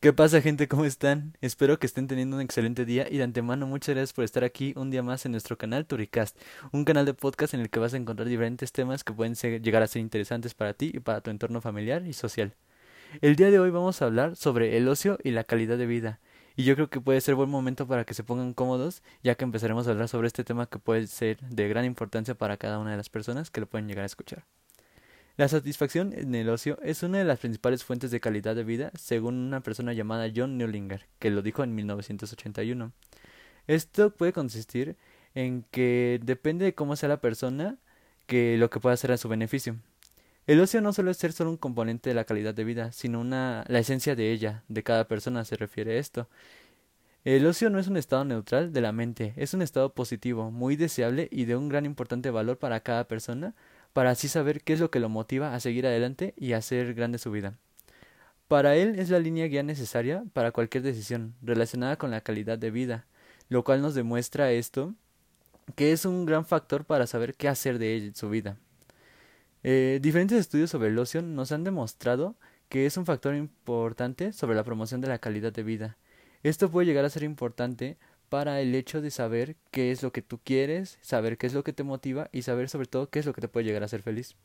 ¿Qué pasa gente? ¿Cómo están? Espero que estén teniendo un excelente día y de antemano muchas gracias por estar aquí un día más en nuestro canal Turicast, un canal de podcast en el que vas a encontrar diferentes temas que pueden llegar a ser interesantes para ti y para tu entorno familiar y social. El día de hoy vamos a hablar sobre el ocio y la calidad de vida y yo creo que puede ser buen momento para que se pongan cómodos ya que empezaremos a hablar sobre este tema que puede ser de gran importancia para cada una de las personas que lo pueden llegar a escuchar. La satisfacción en el ocio es una de las principales fuentes de calidad de vida, según una persona llamada John Neulinger, que lo dijo en 1981. Esto puede consistir en que depende de cómo sea la persona que lo que pueda hacer a su beneficio. El ocio no suele ser solo un componente de la calidad de vida, sino una la esencia de ella, de cada persona se refiere a esto. El ocio no es un estado neutral de la mente, es un estado positivo, muy deseable y de un gran importante valor para cada persona, para así saber qué es lo que lo motiva a seguir adelante y a hacer grande su vida. Para él es la línea guía necesaria para cualquier decisión relacionada con la calidad de vida, lo cual nos demuestra esto que es un gran factor para saber qué hacer de su vida. Eh, diferentes estudios sobre el ocio nos han demostrado que es un factor importante sobre la promoción de la calidad de vida. Esto puede llegar a ser importante para el hecho de saber qué es lo que tú quieres, saber qué es lo que te motiva y saber sobre todo qué es lo que te puede llegar a hacer feliz.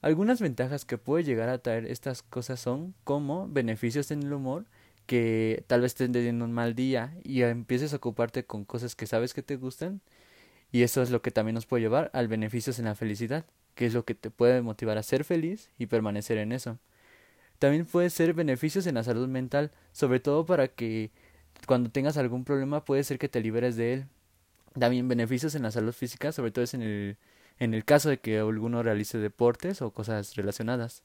Algunas ventajas que puede llegar a traer estas cosas son como beneficios en el humor, que tal vez estés teniendo un mal día y empieces a ocuparte con cosas que sabes que te gustan y eso es lo que también nos puede llevar al beneficios en la felicidad, que es lo que te puede motivar a ser feliz y permanecer en eso. También puede ser beneficios en la salud mental, sobre todo para que cuando tengas algún problema puede ser que te liberes de él. También beneficios en la salud física, sobre todo es en el, en el caso de que alguno realice deportes o cosas relacionadas.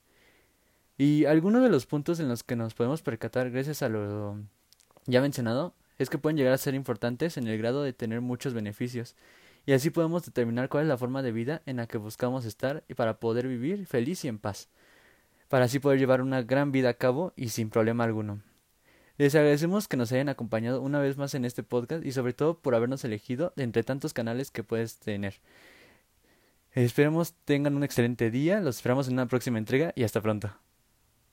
Y algunos de los puntos en los que nos podemos percatar gracias a lo ya mencionado es que pueden llegar a ser importantes en el grado de tener muchos beneficios. Y así podemos determinar cuál es la forma de vida en la que buscamos estar y para poder vivir feliz y en paz. Para así poder llevar una gran vida a cabo y sin problema alguno. Les agradecemos que nos hayan acompañado una vez más en este podcast y sobre todo por habernos elegido entre tantos canales que puedes tener. Esperemos tengan un excelente día, los esperamos en una próxima entrega y hasta pronto.